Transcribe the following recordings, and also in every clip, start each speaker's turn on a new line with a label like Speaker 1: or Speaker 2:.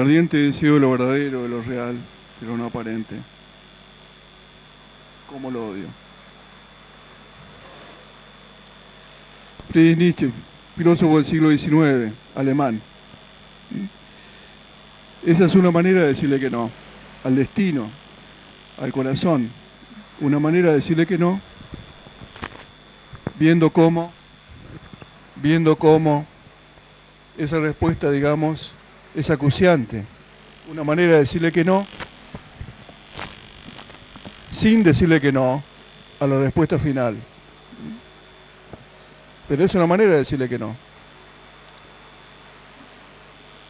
Speaker 1: Ardiente deseo de lo verdadero, de lo real, de lo no aparente. ¿Cómo lo odio? Friedrich Nietzsche, filósofo del siglo XIX, alemán. Esa es una manera de decirle que no, al destino, al corazón. Una manera de decirle que no, viendo cómo, viendo cómo esa respuesta, digamos, es acuciante. Una manera de decirle que no, sin decirle que no a la respuesta final. Pero es una manera de decirle que no.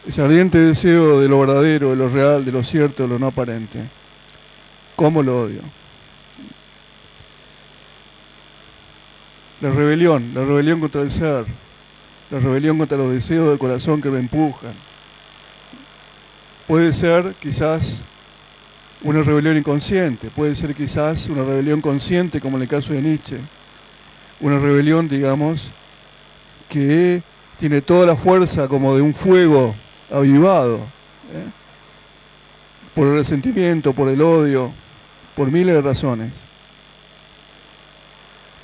Speaker 1: Ese ardiente deseo de lo verdadero, de lo real, de lo cierto, de lo no aparente. ¿Cómo lo odio? La rebelión, la rebelión contra el ser, la rebelión contra los deseos del corazón que me empujan. Puede ser quizás una rebelión inconsciente, puede ser quizás una rebelión consciente como en el caso de Nietzsche. Una rebelión, digamos, que tiene toda la fuerza como de un fuego avivado, ¿eh? por el resentimiento, por el odio, por miles de razones.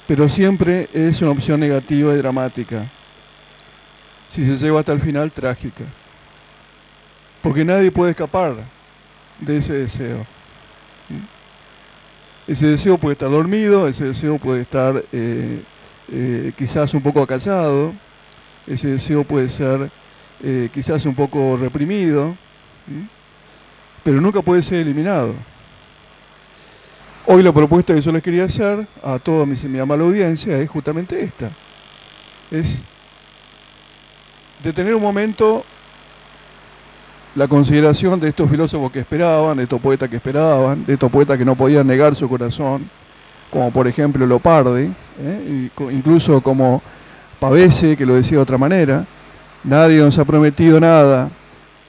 Speaker 1: Pero siempre es una opción negativa y dramática. Si se lleva hasta el final, trágica. Porque nadie puede escapar de ese deseo. Ese deseo puede estar dormido, ese deseo puede estar eh, eh, quizás un poco acallado, ese deseo puede ser eh, quizás un poco reprimido, pero nunca puede ser eliminado. Hoy la propuesta que yo les quería hacer a toda mi, mi amable audiencia es justamente esta. Es de tener un momento la consideración de estos filósofos que esperaban, de estos poetas que esperaban, de estos poetas que no podían negar su corazón, como por ejemplo Lopardi, ¿eh? incluso como Pavese, que lo decía de otra manera, nadie nos ha prometido nada.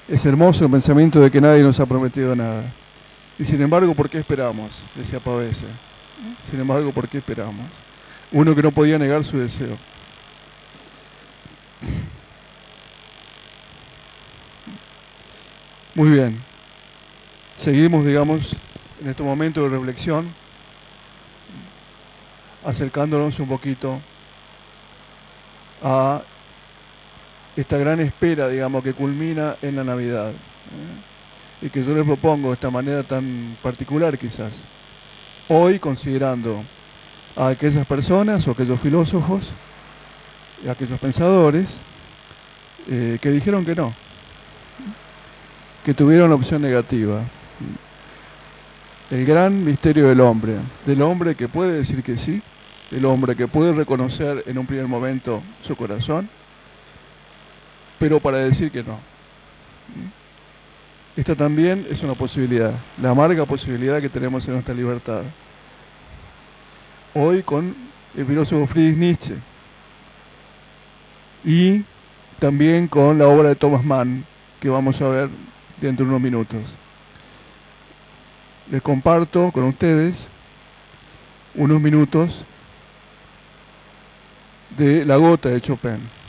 Speaker 1: Es hermoso el pensamiento de que nadie nos ha prometido nada. Y sin embargo, ¿por qué esperamos? Decía Pavese. Sin embargo, ¿por qué esperamos? Uno que no podía negar su deseo. Muy bien. Seguimos, digamos, en este momento de reflexión, acercándonos un poquito a esta gran espera, digamos, que culmina en la Navidad. ¿eh? Y que yo les propongo de esta manera tan particular quizás. Hoy considerando a aquellas personas o aquellos filósofos, y aquellos pensadores eh, que dijeron que no, que tuvieron opción negativa. El gran misterio del hombre, del hombre que puede decir que sí, del hombre que puede reconocer en un primer momento su corazón, pero para decir que no. Esta también es una posibilidad, la amarga posibilidad que tenemos en nuestra libertad. Hoy con el filósofo Friedrich Nietzsche y también con la obra de Thomas Mann, que vamos a ver dentro de unos minutos. Les comparto con ustedes unos minutos de La Gota de Chopin.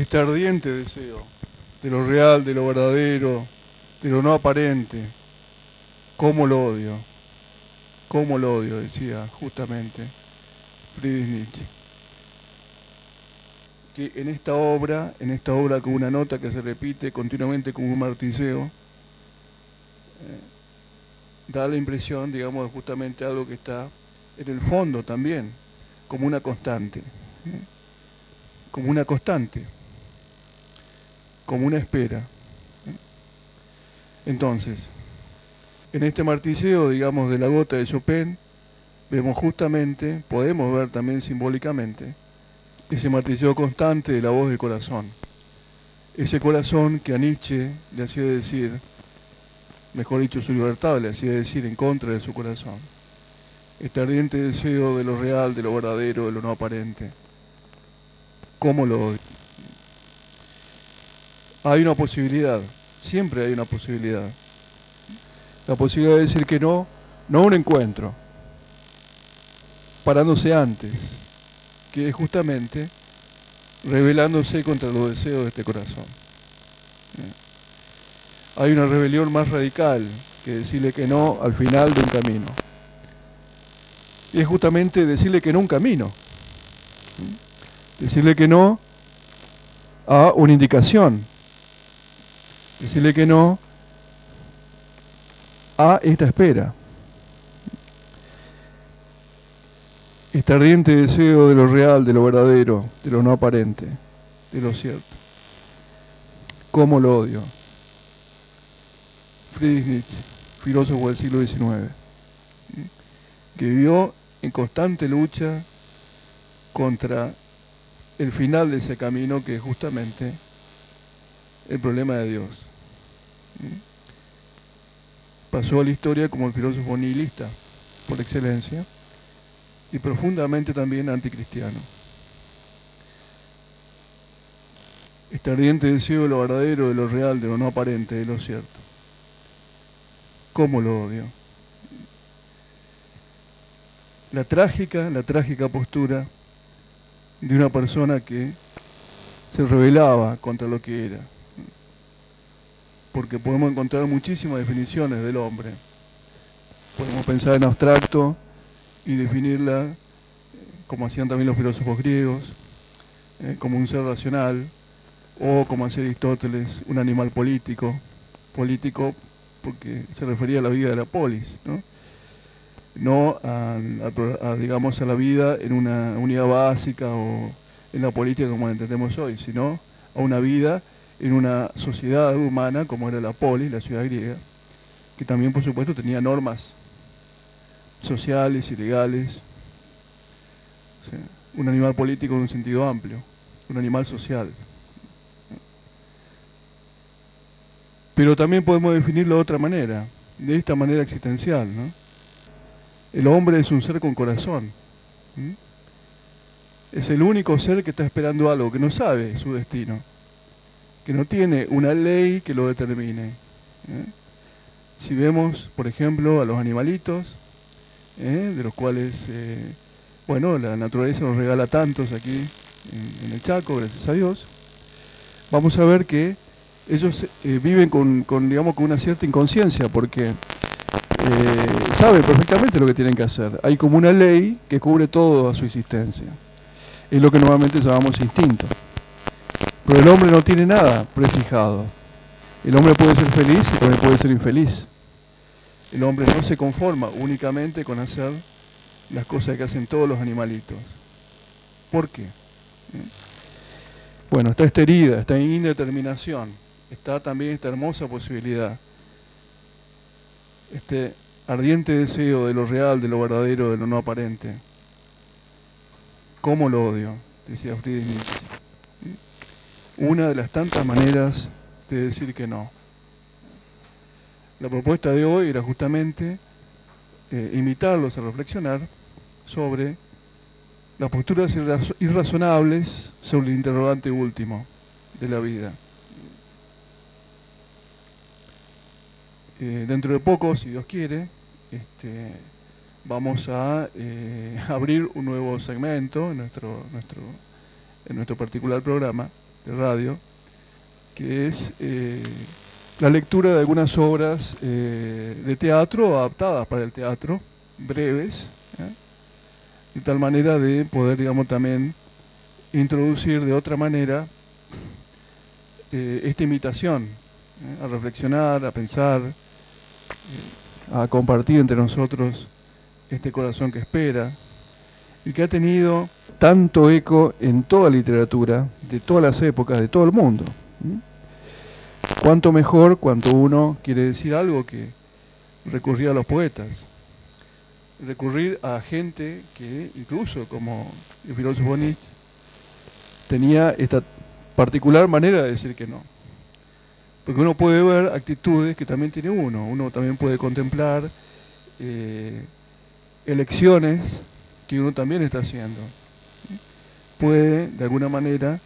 Speaker 1: Este ardiente deseo de lo real, de lo verdadero, de lo no aparente, cómo lo odio, cómo lo odio, decía justamente Friedrich Nietzsche. Que en esta obra, en esta obra con una nota que se repite continuamente como un martillo, eh, da la impresión, digamos, de justamente algo que está en el fondo también, como una constante, ¿eh? como una constante, como una espera. ¿eh? Entonces, en este martilleo, digamos, de la gota de Chopin, vemos justamente, podemos ver también simbólicamente, ese martilleo constante de la voz del corazón. Ese corazón que a Nietzsche le hacía decir, mejor dicho, su libertad le hacía decir en contra de su corazón. Este ardiente deseo de lo real, de lo verdadero, de lo no aparente. ¿Cómo lo odio? Hay una posibilidad, siempre hay una posibilidad la posibilidad de decir que no, no un encuentro, parándose antes, que es justamente rebelándose contra los deseos de este corazón. ¿Eh? Hay una rebelión más radical que decirle que no al final de un camino. Y es justamente decirle que no a un camino. Decirle que no a una indicación. Decirle que no a esta espera. Este ardiente deseo de lo real, de lo verdadero, de lo no aparente, de lo cierto. ¿Cómo lo odio? Friedrich Nietzsche, filósofo del siglo XIX, que vivió en constante lucha contra el final de ese camino que es justamente el problema de Dios pasó a la historia como el filósofo nihilista por excelencia y profundamente también anticristiano. Este ardiente deseo de lo verdadero, de lo real, de lo no aparente, de lo cierto. ¿Cómo lo odio? La trágica, la trágica postura de una persona que se rebelaba contra lo que era porque podemos encontrar muchísimas definiciones del hombre. Podemos pensar en abstracto y definirla eh, como hacían también los filósofos griegos, eh, como un ser racional, o como hacía Aristóteles, un animal político, político porque se refería a la vida de la polis, no, no a, digamos, a la vida en una unidad básica o en la política como la entendemos hoy, sino a una vida en una sociedad humana como era la polis, la ciudad griega, que también por supuesto tenía normas sociales y legales, un animal político en un sentido amplio, un animal social. Pero también podemos definirlo de otra manera, de esta manera existencial. El hombre es un ser con corazón. Es el único ser que está esperando algo, que no sabe su destino que no tiene una ley que lo determine. ¿eh? Si vemos, por ejemplo, a los animalitos, ¿eh? de los cuales, eh, bueno, la naturaleza nos regala tantos aquí en, el Chaco, gracias a Dios, vamos a ver que ellos viven con, digamos, con una cierta inconsciencia, porque saben perfectamente lo que tienen que hacer. Hay como una ley que cubre todo a su existencia. Es lo que normalmente llamamos instinto. Pero el hombre no tiene nada prefijado. El hombre puede ser feliz y también puede ser infeliz. El hombre no se conforma únicamente con hacer las cosas que hacen todos los animalitos. ¿Por qué? ¿Eh? Bueno, está esta herida, esta indeterminación, está también esta hermosa posibilidad, este ardiente deseo de lo real, de lo verdadero, de lo no aparente. ¿Cómo lo odio? Decía Friedrich Nietzsche una de las tantas maneras de decir que no. La propuesta de hoy era justamente eh, invitarlos a reflexionar sobre las posturas irrazonables sobre el interrogante último de la vida. Eh, dentro de poco, si Dios quiere, este, vamos a eh, abrir un nuevo segmento en nuestro, nuestro, en nuestro particular programa de radio, que es eh, la lectura de algunas obras eh, de teatro adaptadas para el teatro, breves, de tal manera de poder, digamos, también introducir de otra manera esta imitación, a reflexionar, a pensar, a compartir entre nosotros este corazón que espera y que ha tenido tanto eco en toda literatura, de todas las épocas, de todo el mundo. Cuanto mejor cuando uno quiere decir algo que recurrir a los poetas, recurrir a gente que incluso como el filósofo Nietzsche tenía esta particular manera de decir que no. Porque uno puede ver actitudes que también tiene uno, uno también puede contemplar eh, elecciones que uno también está haciendo. Puede, de alguna manera,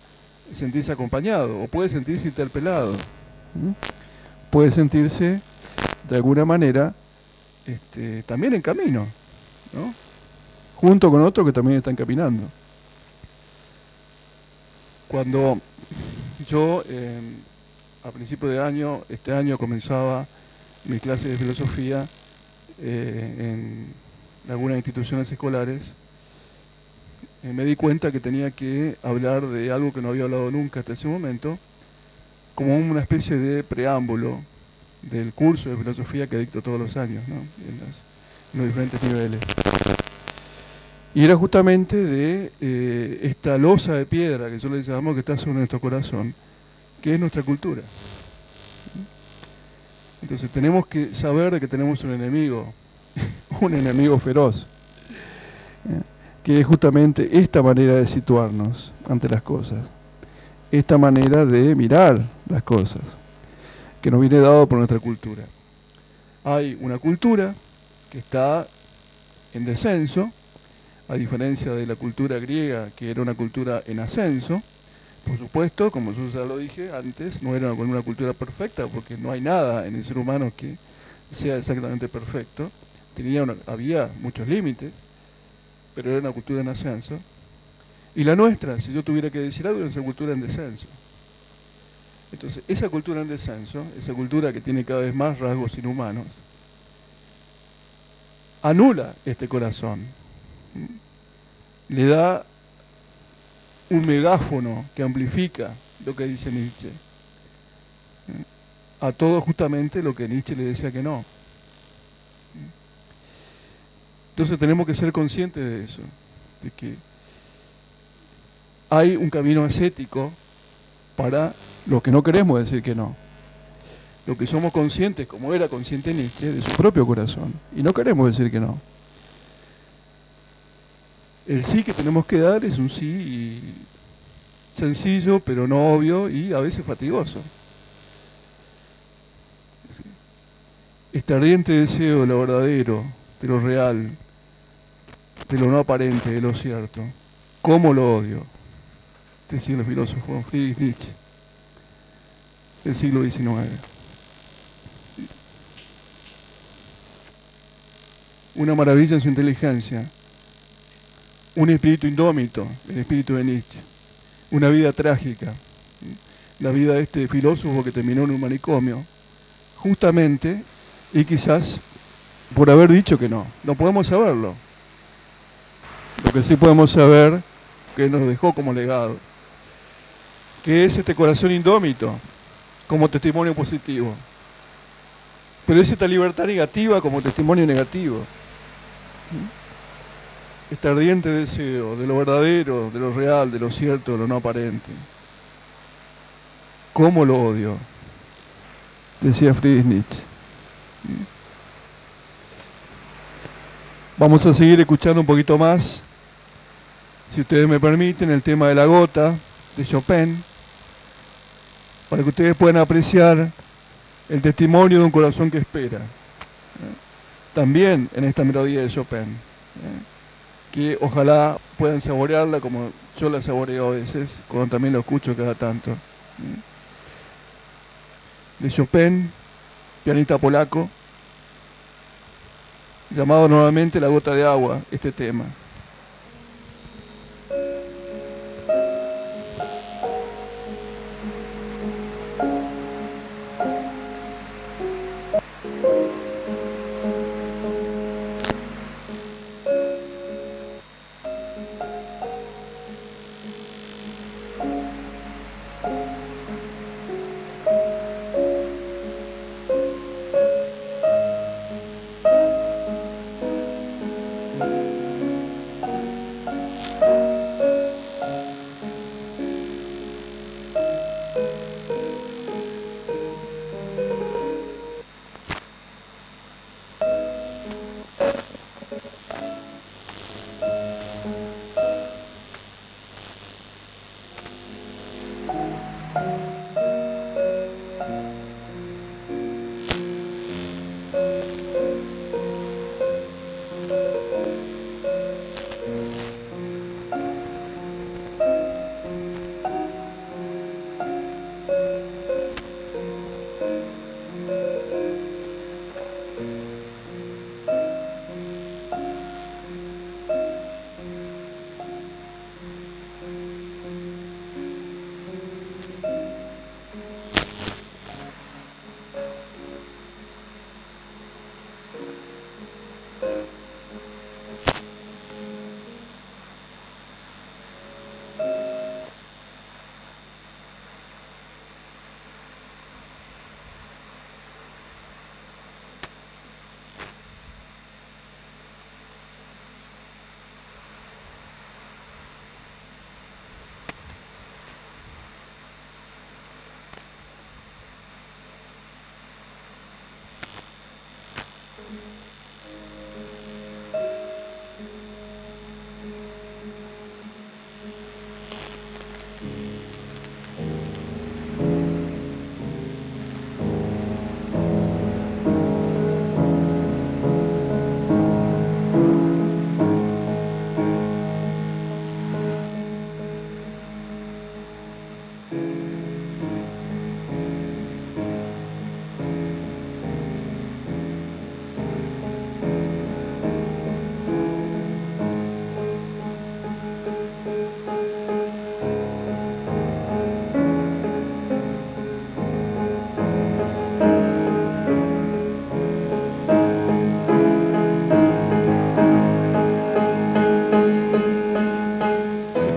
Speaker 1: sentirse acompañado o puede sentirse interpelado. Puede sentirse, de alguna manera, este, también en camino, junto con otros que también están caminando. Cuando yo, a principio de año, este año comenzaba mi clase de filosofía eh, en algunas instituciones escolares, eh, me di cuenta que tenía que hablar de algo que no había hablado nunca hasta ese momento, como una especie de preámbulo del curso de filosofía que dicto todos los años, en, los diferentes niveles. Y era justamente de eh, esta losa de piedra que yo le llamamos que está sobre nuestro corazón, que es nuestra cultura. Entonces tenemos que saber de que tenemos un enemigo, un enemigo feroz, que es justamente esta manera de situarnos ante las cosas, esta manera de mirar las cosas, que nos viene dado por nuestra cultura. Hay una cultura que está en descenso, a diferencia de la cultura griega, que era una cultura en ascenso, por supuesto, como yo ya lo dije antes, no era una cultura perfecta, porque no hay nada en el ser humano que sea exactamente perfecto, tenía había muchos límites, pero era una cultura en ascenso. Y la nuestra, si yo tuviera que decir algo, es una cultura en descenso. Entonces, esa cultura en descenso, esa cultura que tiene cada vez más rasgos inhumanos, anula este corazón. Le da un megáfono que amplifica lo que dice Nietzsche. A todo justamente lo que Nietzsche le decía que no. Entonces tenemos que ser conscientes de eso, de que hay un camino ascético para los que no queremos decir que no. Lo que somos conscientes, como era consciente Nietzsche, de su propio corazón. Y no queremos decir que no. El sí que tenemos que dar es un sí sencillo, pero no obvio y a veces fatigoso. Este ardiente deseo de lo verdadero, de lo real, de lo no aparente, de lo cierto. ¿Cómo lo odio? Decía el filósofo Friedrich Nietzsche del siglo XIX. Una maravilla en su inteligencia, un espíritu indómito, el espíritu de Nietzsche, una vida trágica, la vida de este filósofo que terminó en un manicomio, justamente y quizás por haber dicho que no. No podemos saberlo. Lo que sí podemos saber que nos dejó como legado, que es este corazón indómito como testimonio positivo, pero es esta libertad negativa como testimonio negativo. Este ardiente deseo de lo verdadero, de lo real, de lo cierto, de lo no aparente. ¿Cómo lo odio? Decía Friedrich Nietzsche. Vamos a seguir escuchando un poquito más, si ustedes me permiten, el tema de la gota de Chopin, para que ustedes puedan apreciar el testimonio de un corazón que espera. También en esta melodía de Chopin, que ojalá puedan saborearla como yo la saboreo a veces, cuando también lo escucho cada tanto. De Chopin, pianista polaco, llamado nuevamente La gota de agua, este tema.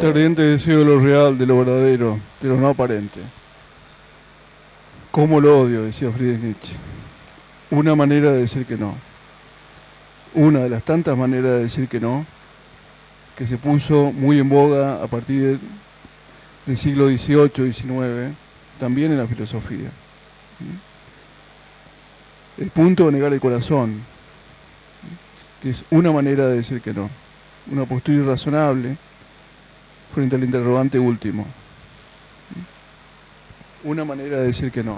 Speaker 1: Este ardiente deseo de lo real, de lo verdadero, de lo no aparente. ¿Cómo lo odio? decía Friedrich Nietzsche. Una manera de decir que no. Una de las tantas maneras de decir que no, que se puso muy en boga a partir del siglo XVIII, XIX, también en la filosofía. El punto de negar el corazón, que es una manera de decir que no. Una postura irrazonable frente al interrogante último. Una manera de decir que no.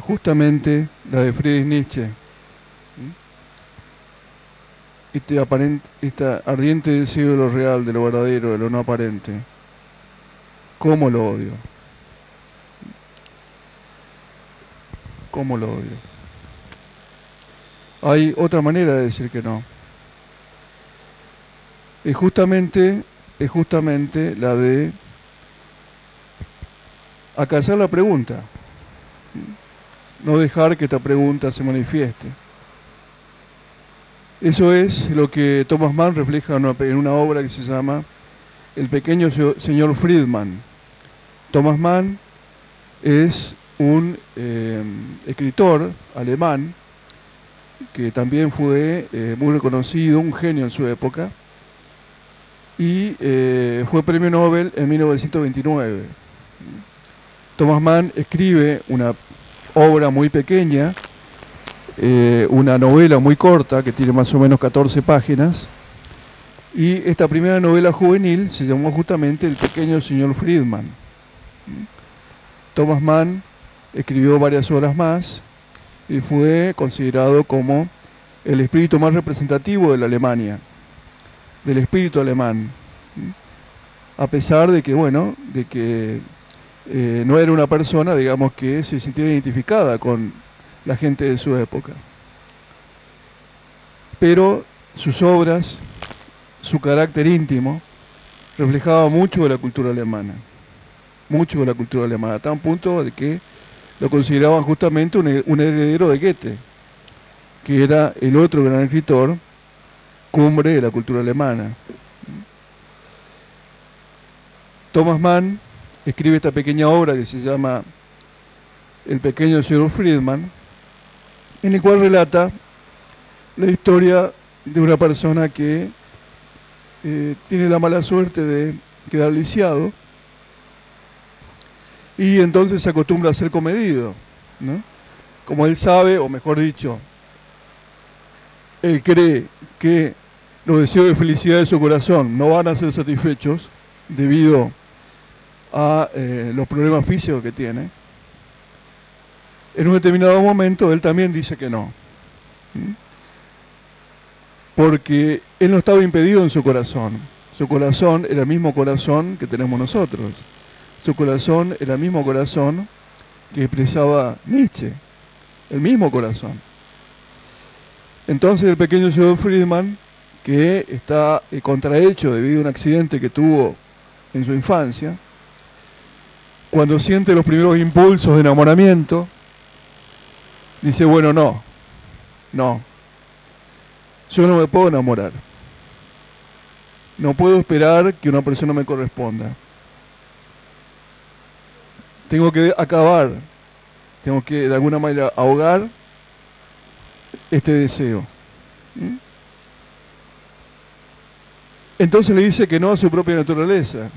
Speaker 1: Justamente la de Friedrich Nietzsche. Este, aparente, este ardiente deseo de lo real, de lo verdadero, de lo no aparente. ¿Cómo lo odio? ¿Cómo lo odio? Hay otra manera de decir que no. Es justamente es justamente la de acallar la pregunta, no dejar que esta pregunta se manifieste. Eso es lo que Thomas Mann refleja en una, obra que se llama El pequeño señor Friedman. Thomas Mann es un eh, escritor alemán que también fue eh, muy reconocido, un genio en su época, y eh, fue premio Nobel en 1929. Thomas Mann escribe una obra muy pequeña, eh, una novela muy corta que tiene más o menos 14 páginas, y esta primera novela juvenil se llamó justamente El pequeño señor Friedman. Thomas Mann escribió varias obras más y fue considerado como el espíritu más representativo de la Alemania del espíritu alemán, a pesar de que, bueno, de que eh, no era una persona, digamos, que se sintiera identificada con la gente de su época. Pero sus obras, su carácter íntimo, reflejaba mucho de la cultura alemana, mucho de la cultura alemana, a tal punto de que lo consideraban justamente un, un heredero de Goethe, que era el otro gran escritor cumbre de la cultura alemana. Thomas Mann escribe esta pequeña obra que se llama El pequeño señor Friedman, en el cual relata la historia de una persona que eh, tiene la mala suerte de quedar lisiado Y entonces se acostumbra a ser comedido. ¿no? Como él sabe, o mejor dicho, él cree que los deseos de felicidad de su corazón no van a ser satisfechos debido a eh, los problemas físicos que tiene, en un determinado momento él también dice que no. Porque él no estaba impedido en su corazón. Su corazón era el mismo corazón que tenemos nosotros. Su corazón era el mismo corazón que expresaba Nietzsche. El mismo corazón. Entonces el pequeño señor Friedman, que está eh, contrahecho debido a un accidente que tuvo en su infancia, cuando siente los primeros impulsos de enamoramiento, dice, bueno, no, no, yo no me puedo enamorar. No puedo esperar que una persona me corresponda. Tengo que acabar, tengo que de alguna manera ahogar este deseo. Entonces le dice que no a su propia naturaleza.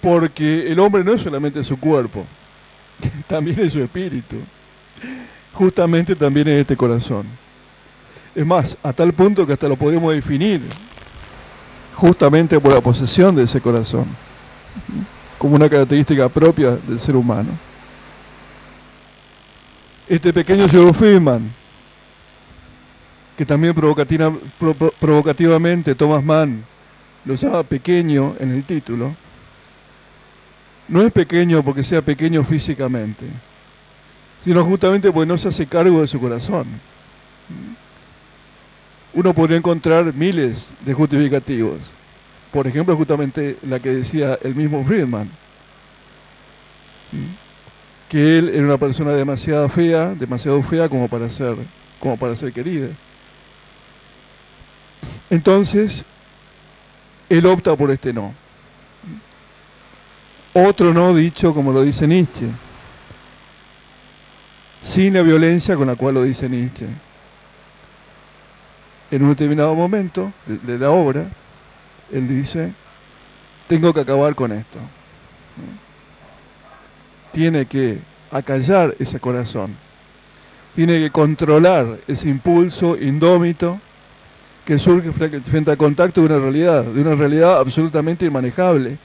Speaker 1: Porque el hombre no es solamente su cuerpo, también es su espíritu. Justamente también es este corazón. Es más, a tal punto que hasta lo podemos definir justamente por la posesión de ese corazón, como una característica propia del ser humano. Este pequeño Joe Friedman, que también provocativamente Thomas Mann lo llama pequeño en el título, no es pequeño porque sea pequeño físicamente, sino justamente porque no se hace cargo de su corazón. Uno podría encontrar miles de justificativos. Por ejemplo, justamente la que decía el mismo Friedman, que él era una persona demasiado fea, demasiado fea como para ser, como para ser querida. Entonces, él opta por este no. Otro no dicho como lo dice Nietzsche, sin la violencia con la cual lo dice Nietzsche. En un determinado momento de, la obra, él dice, tengo que acabar con esto. Tiene que acallar ese corazón. Tiene que controlar ese impulso indómito que surge frente al contacto de una realidad, de una realidad absolutamente inmanejable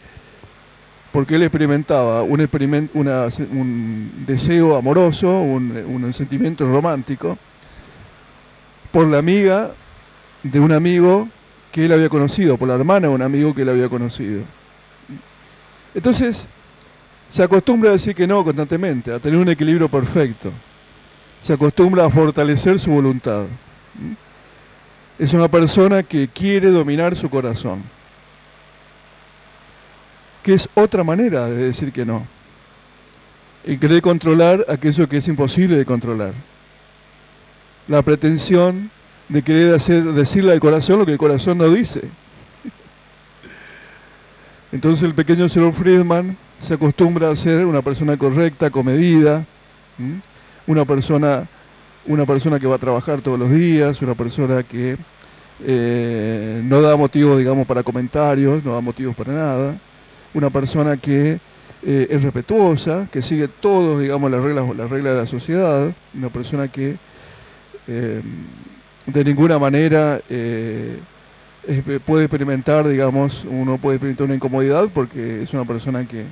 Speaker 1: porque él experimentaba un, un deseo amoroso, un, sentimiento romántico, por la amiga de un amigo que él había conocido, por la hermana de un amigo que él había conocido. Entonces, se acostumbra a decir que no constantemente, a tener un equilibrio perfecto. Se acostumbra a fortalecer su voluntad. Es una persona que quiere dominar su corazón que es otra manera de decir que no. Y querer controlar aquello que es imposible de controlar. La pretensión de querer decirle al corazón lo que el corazón no dice. Entonces el pequeño señor Friedman se acostumbra a ser una persona correcta, comedida, una persona, una persona que va a trabajar todos los días, una persona que eh, no da motivos, digamos, para comentarios, no da motivos para nada una persona que eh, es respetuosa, que sigue todos, digamos, las reglas, las reglas de la sociedad, una persona que eh, de ninguna manera puede experimentar, digamos, uno puede experimentar una incomodidad porque es una persona que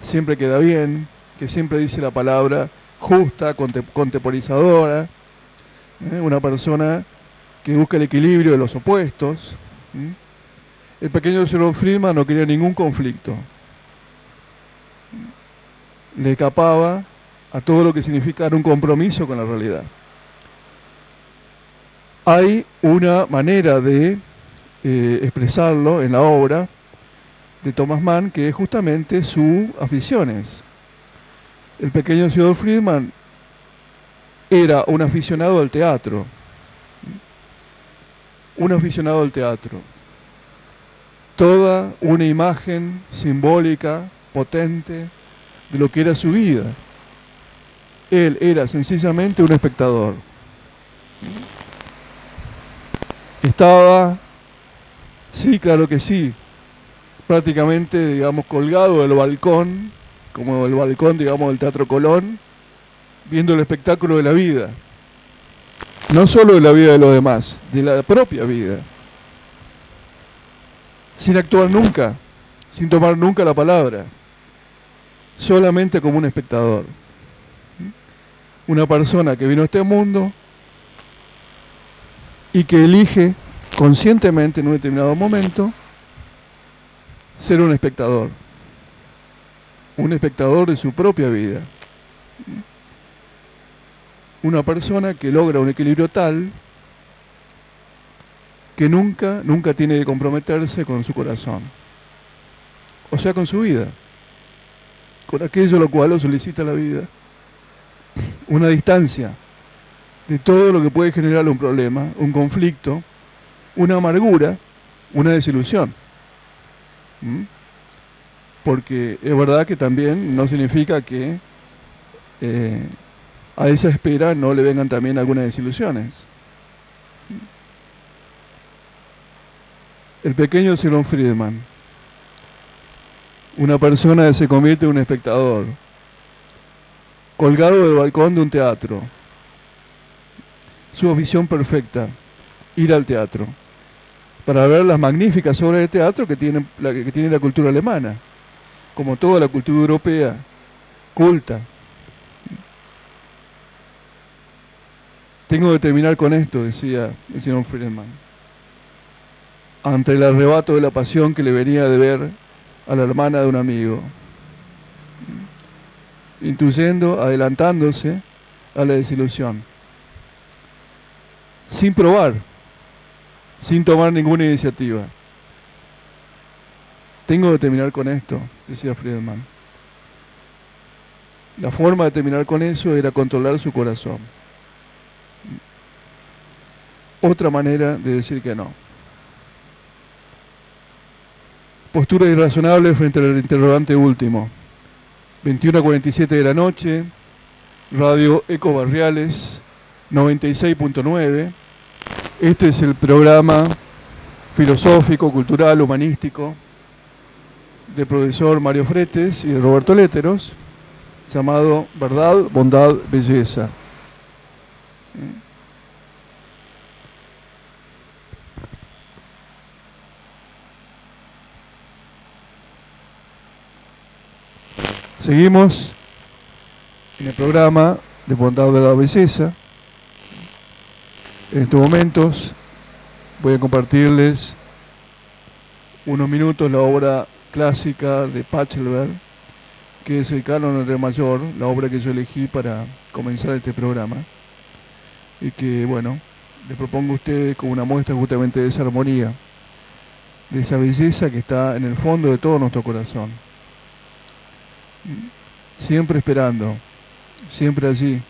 Speaker 1: siempre queda bien, que siempre dice la palabra justa, contemporizadora, una persona que busca el equilibrio de los opuestos. El pequeño señor Friedman no quería ningún conflicto. Le escapaba a todo lo que significara un compromiso con la realidad. Hay una manera de eh, expresarlo en la obra de Thomas Mann que es justamente sus aficiones. El pequeño señor Friedman era un aficionado al teatro. Un aficionado al teatro toda una imagen simbólica, potente, de lo que era su vida. Él era sencillamente un espectador. Estaba, sí, claro que sí, prácticamente, digamos, colgado del balcón como el balcón, digamos, del Teatro Colón, viendo el espectáculo de la vida. No solo de la vida de los demás, de la propia vida. Sin actuar nunca, sin tomar nunca la palabra, solamente como un espectador. Una persona que vino a este mundo y que elige conscientemente en un determinado momento ser un espectador, un espectador de su propia vida. Una persona que logra un equilibrio tal que nunca, nunca tiene que comprometerse con su corazón, o sea, con su vida, con aquello lo cual lo solicita la vida, una distancia de todo lo que puede generar un problema, un conflicto, una amargura, una desilusión. ¿Mm? Porque es verdad que también no significa que eh, a esa espera no le vengan también algunas desilusiones. El pequeño Simon Friedman, una persona que se convierte en un espectador, colgado del balcón de un teatro, su afición perfecta, ir al teatro, para ver las magníficas obras de teatro que tiene que tiene la cultura alemana, como toda la cultura europea, culta. Tengo que terminar con esto, decía el señor Friedman, ante el arrebato de la pasión que le venía de ver a la hermana de un amigo, intuyendo, adelantándose a la desilusión sin probar, sin tomar ninguna iniciativa. Tengo que terminar con esto, decía Friedman. La forma de terminar con eso era controlar su corazón. Otra manera de decir que no. Postura irrazonable frente al interrogante último. 21 a 47 de la noche, Radio Eco Barriales, 96.9. Este es el programa filosófico, cultural, humanístico del profesor Mario Fretes y de Roberto Léteros, llamado Verdad, Bondad, Belleza. Seguimos en el programa de Bondad, de la Belleza. En estos momentos voy a compartirles unos minutos la obra clásica de Pachelbel, que es el Canon en Re mayor, la obra que yo elegí para comenzar este programa. Y que, bueno, les propongo a ustedes como una muestra justamente de esa armonía, de esa belleza que está en el fondo de todo nuestro corazón. Siempre esperando, siempre allí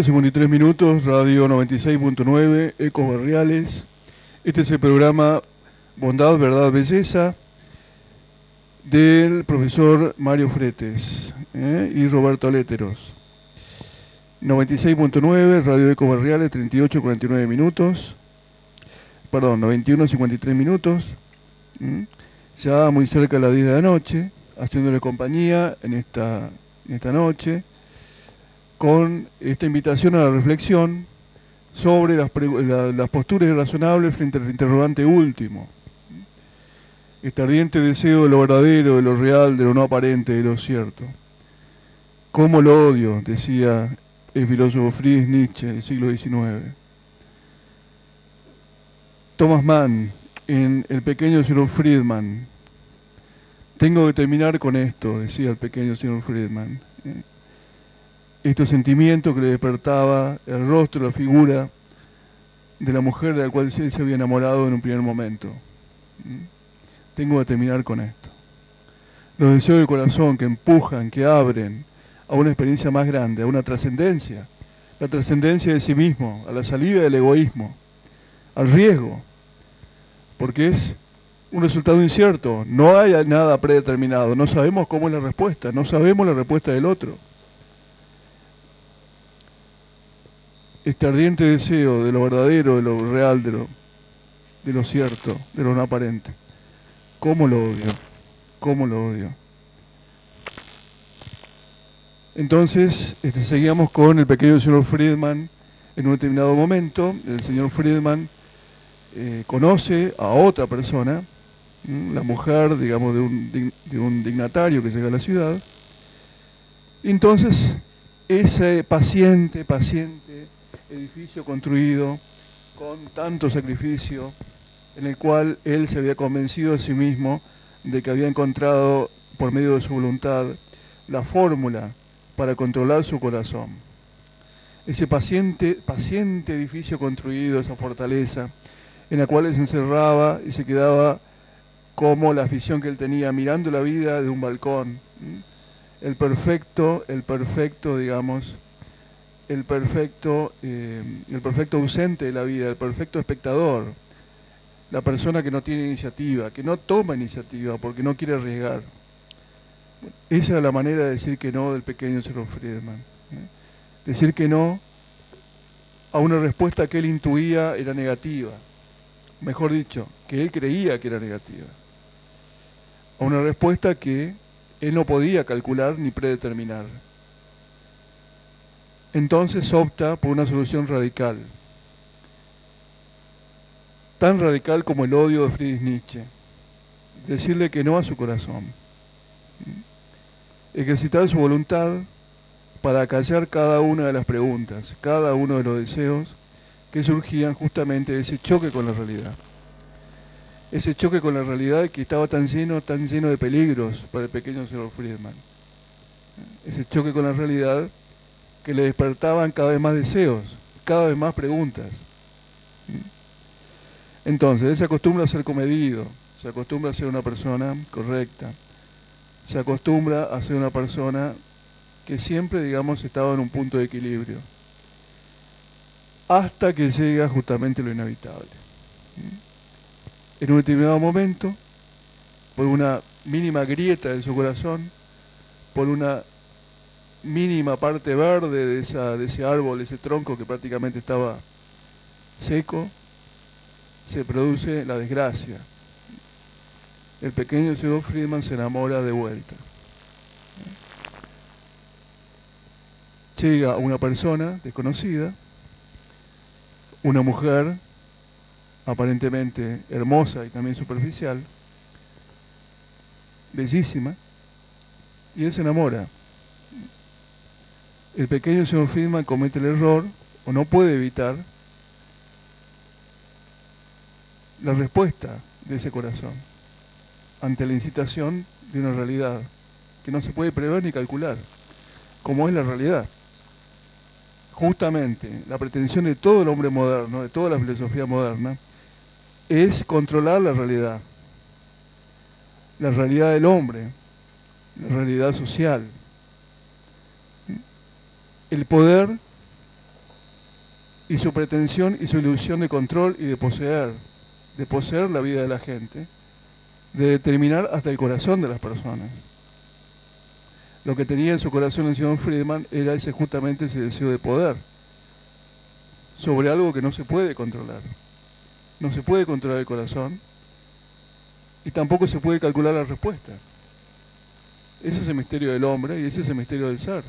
Speaker 1: 21 53 minutos, Radio 96.9, Ecos Barriales. Este es el programa Bondad, Verdad, Belleza del profesor Mario Fretes ¿eh? y Roberto Léteros. 96.9, Radio Ecos Barriales, 38 49 minutos. Perdón, 91 53 minutos. Ya muy cerca de la 10 de la noche, haciéndole compañía en esta, en esta noche con esta invitación a la reflexión sobre las, posturas irrazonables frente al interrogante último. Este ardiente deseo de lo verdadero, de lo real, de lo no aparente, de lo cierto. ¿Cómo lo odio? decía el filósofo Friedrich Nietzsche del siglo XIX. Thomas Mann, en El pequeño señor Friedman. Tengo que terminar con esto, decía el pequeño señor Friedman estos sentimientos que le despertaba el rostro, la figura de la mujer de la cual él se había enamorado en un primer momento. ¿Mm? Tengo que terminar con esto. Los deseos del corazón que empujan, que abren a una experiencia más grande, a una trascendencia, la trascendencia de sí mismo, a la salida del egoísmo, al riesgo, porque es un resultado incierto, no hay nada predeterminado, no sabemos cómo es la respuesta, no sabemos la respuesta del otro. Este ardiente deseo de lo verdadero, de lo real, de lo, de lo cierto, de lo no aparente. ¿Cómo lo odio? ¿Cómo lo odio? Entonces, este, seguíamos con el pequeño señor Friedman. En un determinado momento, el señor Friedman eh, conoce a otra persona, la mujer, digamos, de un, de un dignatario que llega a la ciudad. Entonces, ese paciente, paciente, edificio construido con tanto sacrificio, en el cual él se había convencido a sí mismo de que había encontrado, por medio de su voluntad, la fórmula para controlar su corazón. Ese paciente, paciente edificio construido, esa fortaleza, en la cual él se encerraba y se quedaba como la afición que él tenía, mirando la vida de un balcón. El perfecto, el perfecto, digamos, el perfecto, eh, el perfecto ausente de la vida, el perfecto espectador, la persona que no tiene iniciativa, que no toma iniciativa porque no quiere arriesgar. Esa era la manera de decir que no del pequeño Sir Friedman. ¿eh? Decir que no a una respuesta que él intuía era negativa. Mejor dicho, que él creía que era negativa. A una respuesta que él no podía calcular ni predeterminar entonces opta por una solución radical, tan radical como el odio de Friedrich Nietzsche, decirle que no a su corazón, ejercitar su voluntad para callar cada una de las preguntas, cada uno de los deseos que surgían justamente de ese choque con la realidad. Ese choque con la realidad que estaba tan lleno, tan lleno de peligros para el pequeño señor Friedman. Ese choque con la realidad que le despertaban cada vez más deseos, cada vez más preguntas. Entonces, él se acostumbra a ser comedido, se acostumbra a ser una persona correcta, se acostumbra a ser una persona que siempre, digamos, estaba en un punto de equilibrio, hasta que llega justamente lo inevitable. En un determinado momento, por una mínima grieta de su corazón, por una mínima parte verde de, ese árbol, ese tronco que prácticamente estaba seco, se produce la desgracia. El pequeño señor Friedman se enamora de vuelta. Llega una persona desconocida, una mujer aparentemente hermosa y también superficial, bellísima, y él se enamora el pequeño señor Friedman comete el error o no puede evitar la respuesta de ese corazón ante la incitación de una realidad que no se puede prever ni calcular, como es la realidad. Justamente la pretensión de todo el hombre moderno, de toda la filosofía moderna, es controlar la realidad, la realidad del hombre, la realidad social, el poder y su pretensión y su ilusión de control y de poseer, de poseer la vida de la gente, de determinar hasta el corazón de las personas. Lo que tenía en su corazón el señor Friedman era ese justamente ese deseo de poder sobre algo que no se puede controlar. No se puede controlar el corazón y tampoco se puede calcular la respuesta. Ese es el misterio del hombre y ese es el misterio del ser.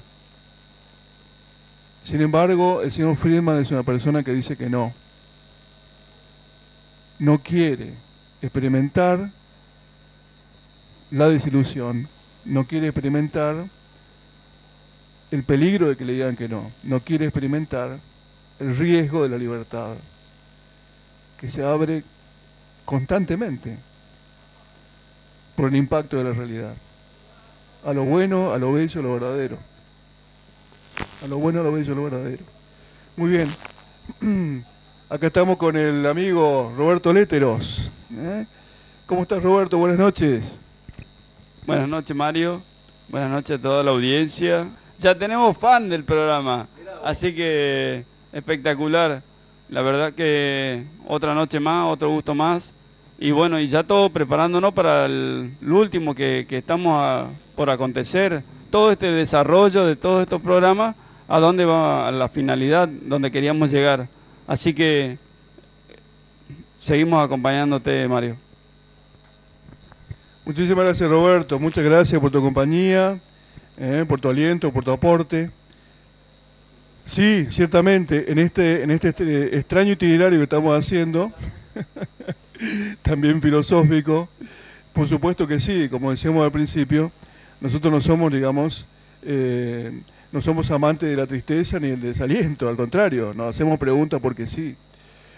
Speaker 1: Sin embargo, el señor Friedman es una persona que dice que no. No quiere experimentar la desilusión, no quiere experimentar el peligro de que le digan que no, no quiere experimentar el riesgo de la libertad, que se abre constantemente por el impacto de la realidad, a lo bueno, a lo bello, a lo verdadero a lo bueno, a lo bello, a lo verdadero. Muy bien. Acá estamos con el amigo Roberto Léteros. ¿eh? ¿Cómo estás, Roberto? Buenas noches.
Speaker 2: Buenas noches, Mario. Buenas noches a toda la audiencia. Ya tenemos fan del programa, así que espectacular. La verdad que otra noche más, otro gusto más. Y bueno, y ya todo preparándonos para el, último que, estamos por acontecer. Todo este desarrollo de todos estos programas a dónde va la finalidad, donde queríamos llegar. Así que seguimos acompañándote, Mario.
Speaker 1: Muchísimas gracias, Roberto. Muchas gracias por tu compañía, eh, por tu aliento, por tu aporte. Sí, ciertamente, en este, en este, este extraño itinerario que estamos haciendo, también filosófico, por supuesto que sí, como decíamos al principio, nosotros no somos, digamos, eh, no somos amantes de la tristeza ni del desaliento, al contrario, nos hacemos preguntas porque sí,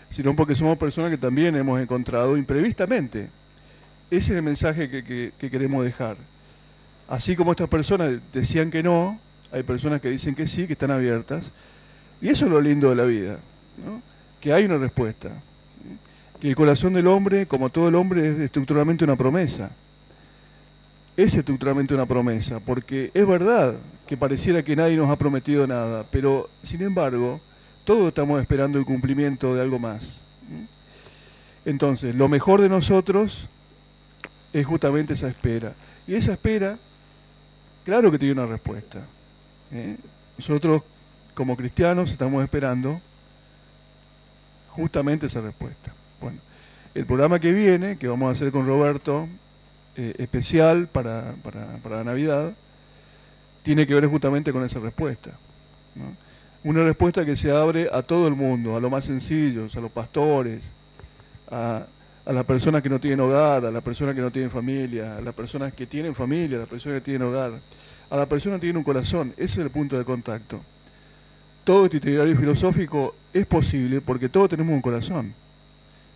Speaker 1: sino porque somos personas que también hemos encontrado imprevistamente. Ese es el mensaje que, queremos dejar. Así como estas personas decían que no, hay personas que dicen que sí, que están abiertas. Y eso es lo lindo de la vida, que hay una respuesta. Que el corazón del hombre, como todo el hombre, es estructuralmente una promesa es estructuralmente una promesa, porque es verdad que pareciera que nadie nos ha prometido nada, pero sin embargo, todos estamos esperando el cumplimiento de algo más. Entonces, lo mejor de nosotros es justamente esa espera. Y esa espera, claro que tiene una respuesta. ¿eh? Nosotros, como cristianos, estamos esperando justamente esa respuesta. Bueno, el programa que viene, que vamos a hacer con Roberto eh, especial para, para, la Navidad tiene que ver justamente con esa respuesta. Una respuesta que se abre a todo el mundo, a los más sencillos, a los pastores, a, a las personas que no tienen hogar, a las personas que no tienen familia, a las personas que tienen familia, a las personas que tienen hogar, a las personas que tienen un corazón. Ese es el punto de contacto. Todo este itinerario filosófico es posible porque todos tenemos un corazón.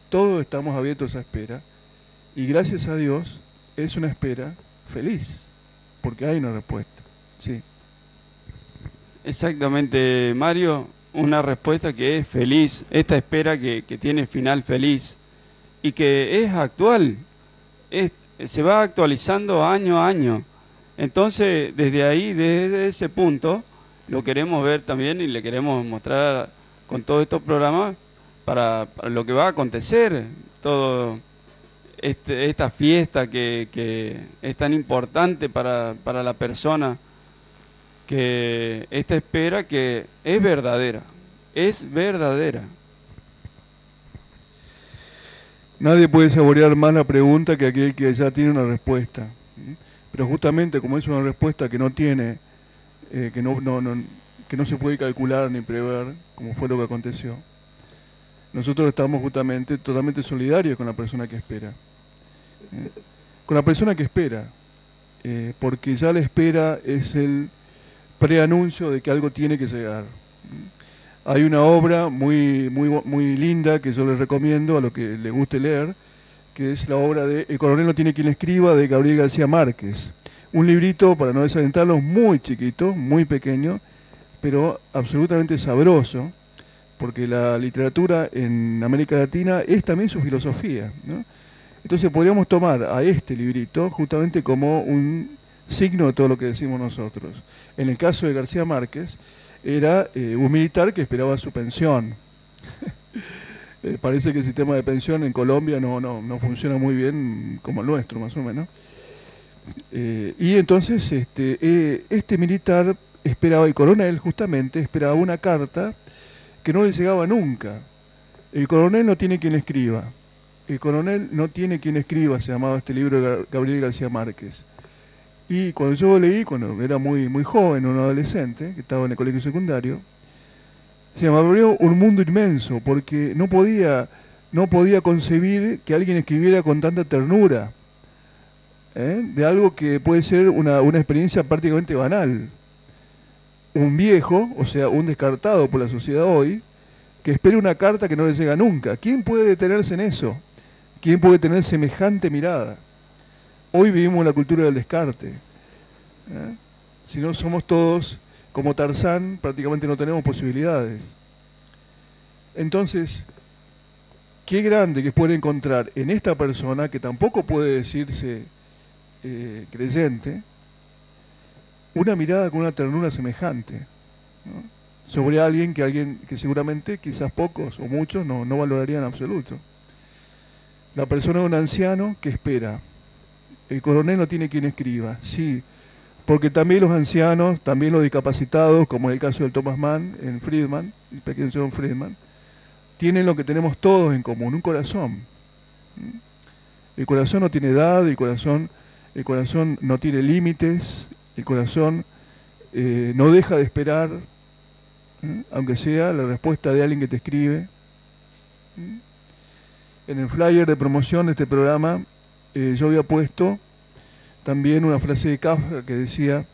Speaker 1: Todos estamos abiertos a espera. Y gracias a Dios, es una espera feliz, porque hay una respuesta. Sí.
Speaker 2: Exactamente, Mario, una respuesta que es feliz, esta espera que, tiene final feliz y que es actual, se va actualizando año a año. Entonces, desde ahí, desde ese punto, lo queremos ver también y le queremos mostrar con todos estos programas para, para lo que va a acontecer, todo este, esta fiesta que, es tan importante para, la persona, que esta espera que es verdadera, es verdadera.
Speaker 1: Nadie puede saborear más la pregunta que aquel que ya tiene una respuesta. Pero justamente como es una respuesta que no tiene, eh, que, no, no, que no se puede calcular ni prever, como fue lo que aconteció, nosotros estamos justamente totalmente solidarios con la persona que espera con la persona que espera, eh, porque ya la espera es el preanuncio de que algo tiene que llegar. Hay una obra muy, muy, muy linda que yo les recomiendo a los que les guste leer, que es la obra de El coronel no tiene quien escriba de Gabriel García Márquez. Un librito, para no desalentarlo, muy chiquito, muy pequeño, pero absolutamente sabroso, porque la literatura en América Latina es también su filosofía. Entonces podríamos tomar a este librito justamente como un signo de todo lo que decimos nosotros. En el caso de García Márquez, era eh, un militar que esperaba su pensión. eh, parece que el sistema de pensión en Colombia no, no, no funciona muy bien como el nuestro, más o menos. Eh, y entonces este, este militar esperaba, el coronel justamente, esperaba una carta que no le llegaba nunca. El coronel no tiene quien escriba. El coronel no tiene quien escriba, se llamaba este libro de Gabriel García Márquez. Y cuando yo lo leí, cuando era muy, muy joven, un adolescente, que estaba en el colegio secundario, se me abrió un mundo inmenso, porque no podía, no podía concebir que alguien escribiera con tanta ternura, ¿eh? de algo que puede ser una, una experiencia prácticamente banal. Un viejo, o sea, un descartado por la sociedad hoy, que espere una carta que no le llega nunca. ¿Quién puede detenerse en eso? ¿Quién puede tener semejante mirada? Hoy vivimos la cultura del descarte. ¿eh? Si no somos todos como Tarzán, prácticamente no tenemos posibilidades. Entonces, qué grande que puede encontrar en esta persona, que tampoco puede decirse eh, creyente, una mirada con una ternura semejante sobre alguien que alguien que seguramente quizás pocos o muchos no, no valorarían en absoluto. La persona de un anciano que espera, el coronel no tiene quien escriba, sí, porque también los ancianos, también los discapacitados, como en el caso del Thomas Mann, en Friedman, el pequeño Friedman, tienen lo que tenemos todos en común, un corazón. El corazón no tiene edad, el corazón, el corazón no tiene límites, el corazón eh, no deja de esperar, aunque sea la respuesta de alguien que te escribe. En el flyer de promoción de este programa eh, yo había puesto también una frase de Kafka que decía,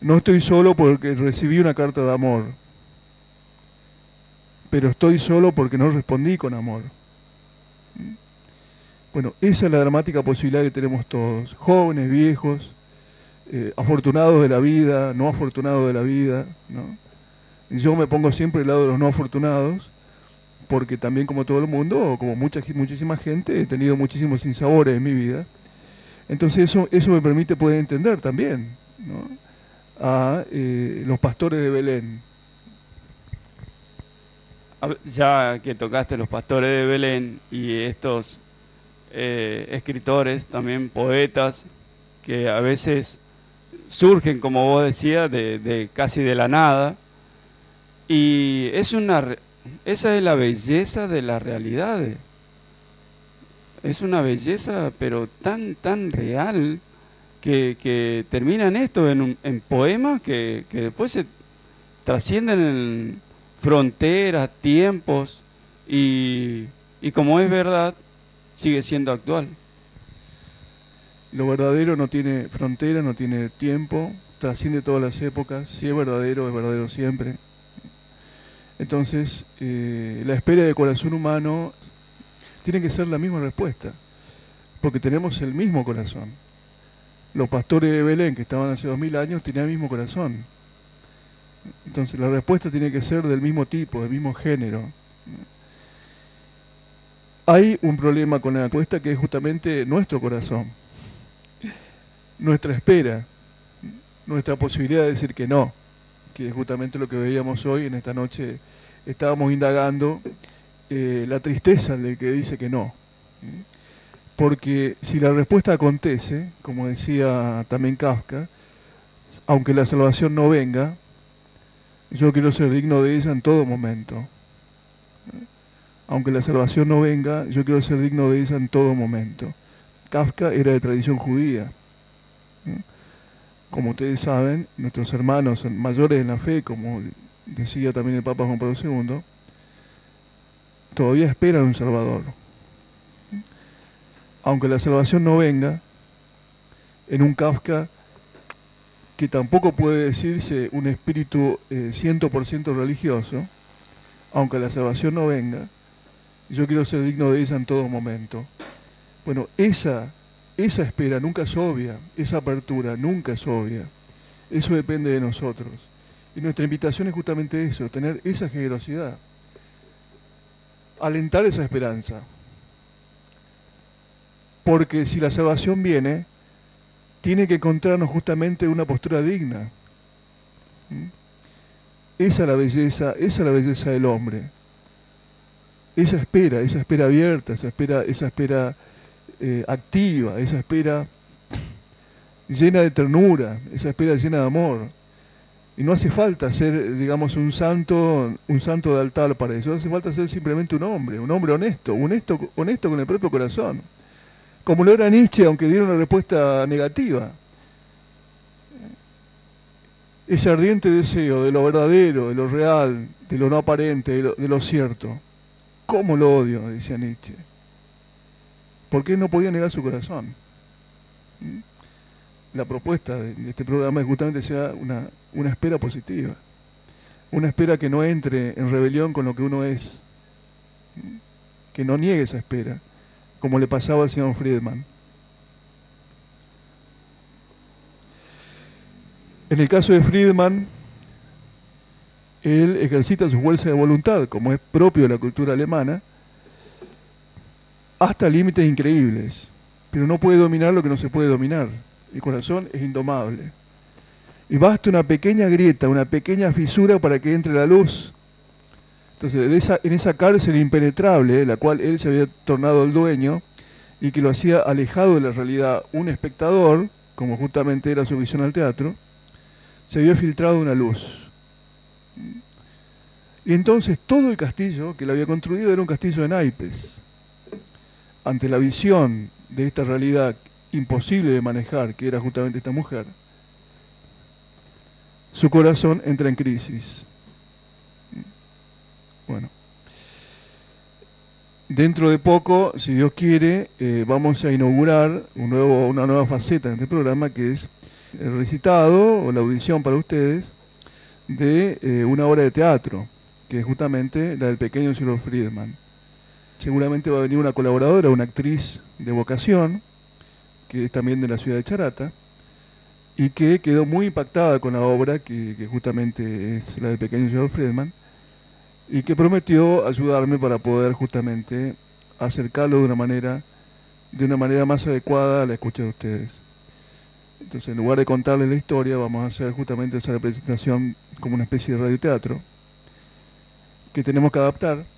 Speaker 1: no estoy solo porque recibí una carta de amor, pero estoy solo porque no respondí con amor. Bueno, esa es la dramática posibilidad que tenemos todos, jóvenes, viejos, eh, afortunados de la vida, no afortunados de la vida. Yo me pongo siempre al lado de los no afortunados, porque también como todo el mundo, como mucha, muchísima gente, he tenido muchísimos sinsabores en mi vida. Entonces eso, eso me permite poder entender también a eh, los pastores de Belén.
Speaker 2: Ya que tocaste los pastores de Belén y estos eh, escritores, también poetas, que a veces surgen, como vos decías, de, de casi de la nada, y es una esa es la belleza de las realidades. Es una belleza, pero tan, tan real, que, que termina en esto, en, en poemas que, que, después se trascienden en fronteras, tiempos, y, y como es verdad, sigue siendo actual.
Speaker 1: Lo verdadero no tiene frontera, no tiene tiempo, trasciende todas las épocas, si es verdadero, es verdadero siempre. Entonces, eh, la espera del corazón humano tiene que ser la misma respuesta, porque tenemos el mismo corazón. Los pastores de Belén, que estaban hace dos mil años, tenían el mismo corazón. Entonces, la respuesta tiene que ser del mismo tipo, del mismo género. Hay un problema con la respuesta que es justamente nuestro corazón, nuestra espera, nuestra posibilidad de decir que no que es justamente lo que veíamos hoy en esta noche. Estábamos indagando eh, la tristeza del que dice que no. Porque si la respuesta acontece, como decía también Kafka, aunque la salvación no venga, yo quiero ser digno de ella en todo momento. Aunque la salvación no venga, yo quiero ser digno de ella en todo momento. Kafka era de tradición judía como ustedes saben, nuestros hermanos mayores en la fe, como decía también el Papa Juan Pablo II, todavía esperan un Salvador. Aunque la salvación no venga, en un Kafka que tampoco puede decirse un espíritu 100% eh, religioso, aunque la salvación no venga, yo quiero ser digno de ella en todo momento. Bueno, esa esa espera nunca es obvia, esa apertura nunca es obvia. Eso depende de nosotros. Y nuestra invitación es justamente eso, tener esa generosidad, alentar esa esperanza. Porque si la salvación viene, tiene que encontrarnos justamente una postura digna. ¿Mm? Esa es la belleza, esa es la belleza del hombre. esa espera, esa espera abierta, esa espera, esa espera eh, activa, esa espera llena de ternura, esa espera llena de amor. Y no hace falta ser, digamos, un santo, un santo de altar para eso. Hace falta ser simplemente un hombre, un hombre honesto, honesto, honesto con el propio corazón. Como lo era Nietzsche, aunque diera una respuesta negativa. Ese ardiente deseo de lo verdadero, de lo real, de lo no aparente, de lo, de lo cierto. ¿Cómo lo odio? decía Nietzsche. ¿Por qué no podía negar su corazón? La propuesta de este programa es justamente sea una, una espera positiva, una espera que no entre en rebelión con lo que uno es, que no niegue esa espera, como le pasaba al señor Friedman. En el caso de Friedman, él ejercita su fuerza de voluntad, como es propio de la cultura alemana, hasta límites increíbles, pero no puede dominar lo que no se puede dominar. El corazón es indomable. Y basta una pequeña grieta, una pequeña fisura para que entre la luz. Entonces, en esa cárcel impenetrable, de la cual él se había tornado el dueño, y que lo hacía alejado de la realidad, un espectador, como justamente era su visión al teatro, se había filtrado una luz. Y entonces todo el castillo que él había construido era un castillo de naipes. Ante la visión de esta realidad imposible de manejar, que era justamente esta mujer, su corazón entra en crisis. Bueno, dentro de poco, si Dios quiere, eh, vamos a inaugurar un nuevo, una nueva faceta en este programa que es el recitado o la audición para ustedes de eh, una obra de teatro, que es justamente la del pequeño señor Friedman. Seguramente va a venir una colaboradora, una actriz de vocación, que es también de la ciudad de Charata, y que quedó muy impactada con la obra, que, justamente es la del pequeño señor Friedman, y que prometió ayudarme para poder justamente acercarlo de una manera, de una manera más adecuada a la escucha de ustedes. Entonces, en lugar de contarles la historia, vamos a hacer justamente esa representación como una especie de radioteatro que tenemos que adaptar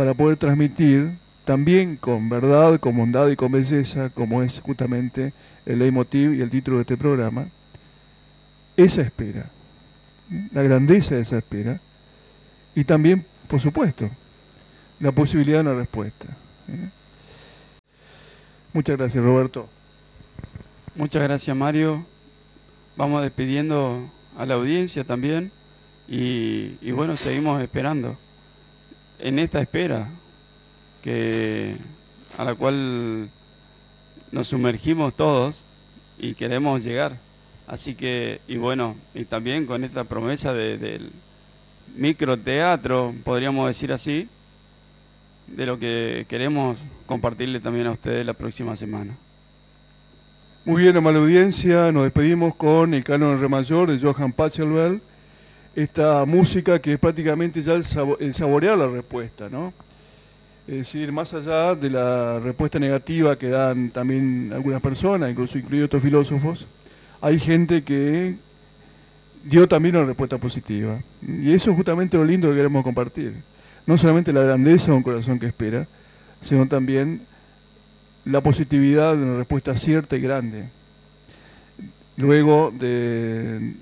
Speaker 1: para poder transmitir también con verdad, con bondad y con belleza, como es justamente el leitmotiv y el título de este programa, esa espera, la grandeza de esa espera, y también, por supuesto, la posibilidad de una respuesta. ¿eh? Muchas gracias, Roberto.
Speaker 2: Muchas gracias, Mario. Vamos despidiendo a la audiencia también y, y bueno, seguimos esperando. En esta espera, que, a la cual nos sumergimos todos y queremos llegar. Así que, y bueno, y también con esta promesa de, del microteatro, podríamos decir así, de lo que queremos compartirle también a ustedes la próxima semana.
Speaker 1: Muy bien, amable audiencia, nos despedimos con el canon re mayor de Johann Pachelbel, esta música que es prácticamente ya el, saborear la respuesta, ¿no? Es decir, más allá de la respuesta negativa que dan también algunas personas, incluso incluidos otros filósofos, hay gente que dio también una respuesta positiva. Y eso es justamente lo lindo que queremos compartir. No solamente la grandeza de un corazón que espera, sino también la positividad de una respuesta cierta y grande. Luego de,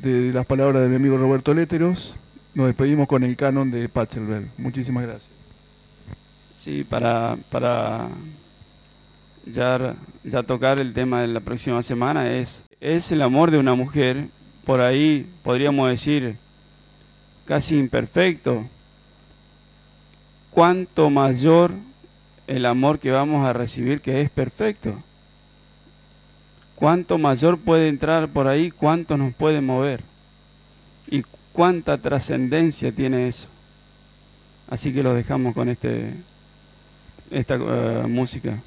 Speaker 1: de las palabras de mi amigo Roberto Léteros, nos despedimos con el canon de Pachelbel. Muchísimas gracias.
Speaker 2: Sí, para, para ya, ya tocar el tema de la próxima semana es, es el amor de una mujer, por ahí podríamos decir casi imperfecto. Cuanto mayor el amor que vamos a recibir que es perfecto. Cuánto mayor puede entrar por ahí, cuánto nos puede mover. Y cuánta trascendencia tiene eso. Así que lo dejamos con este esta uh, música.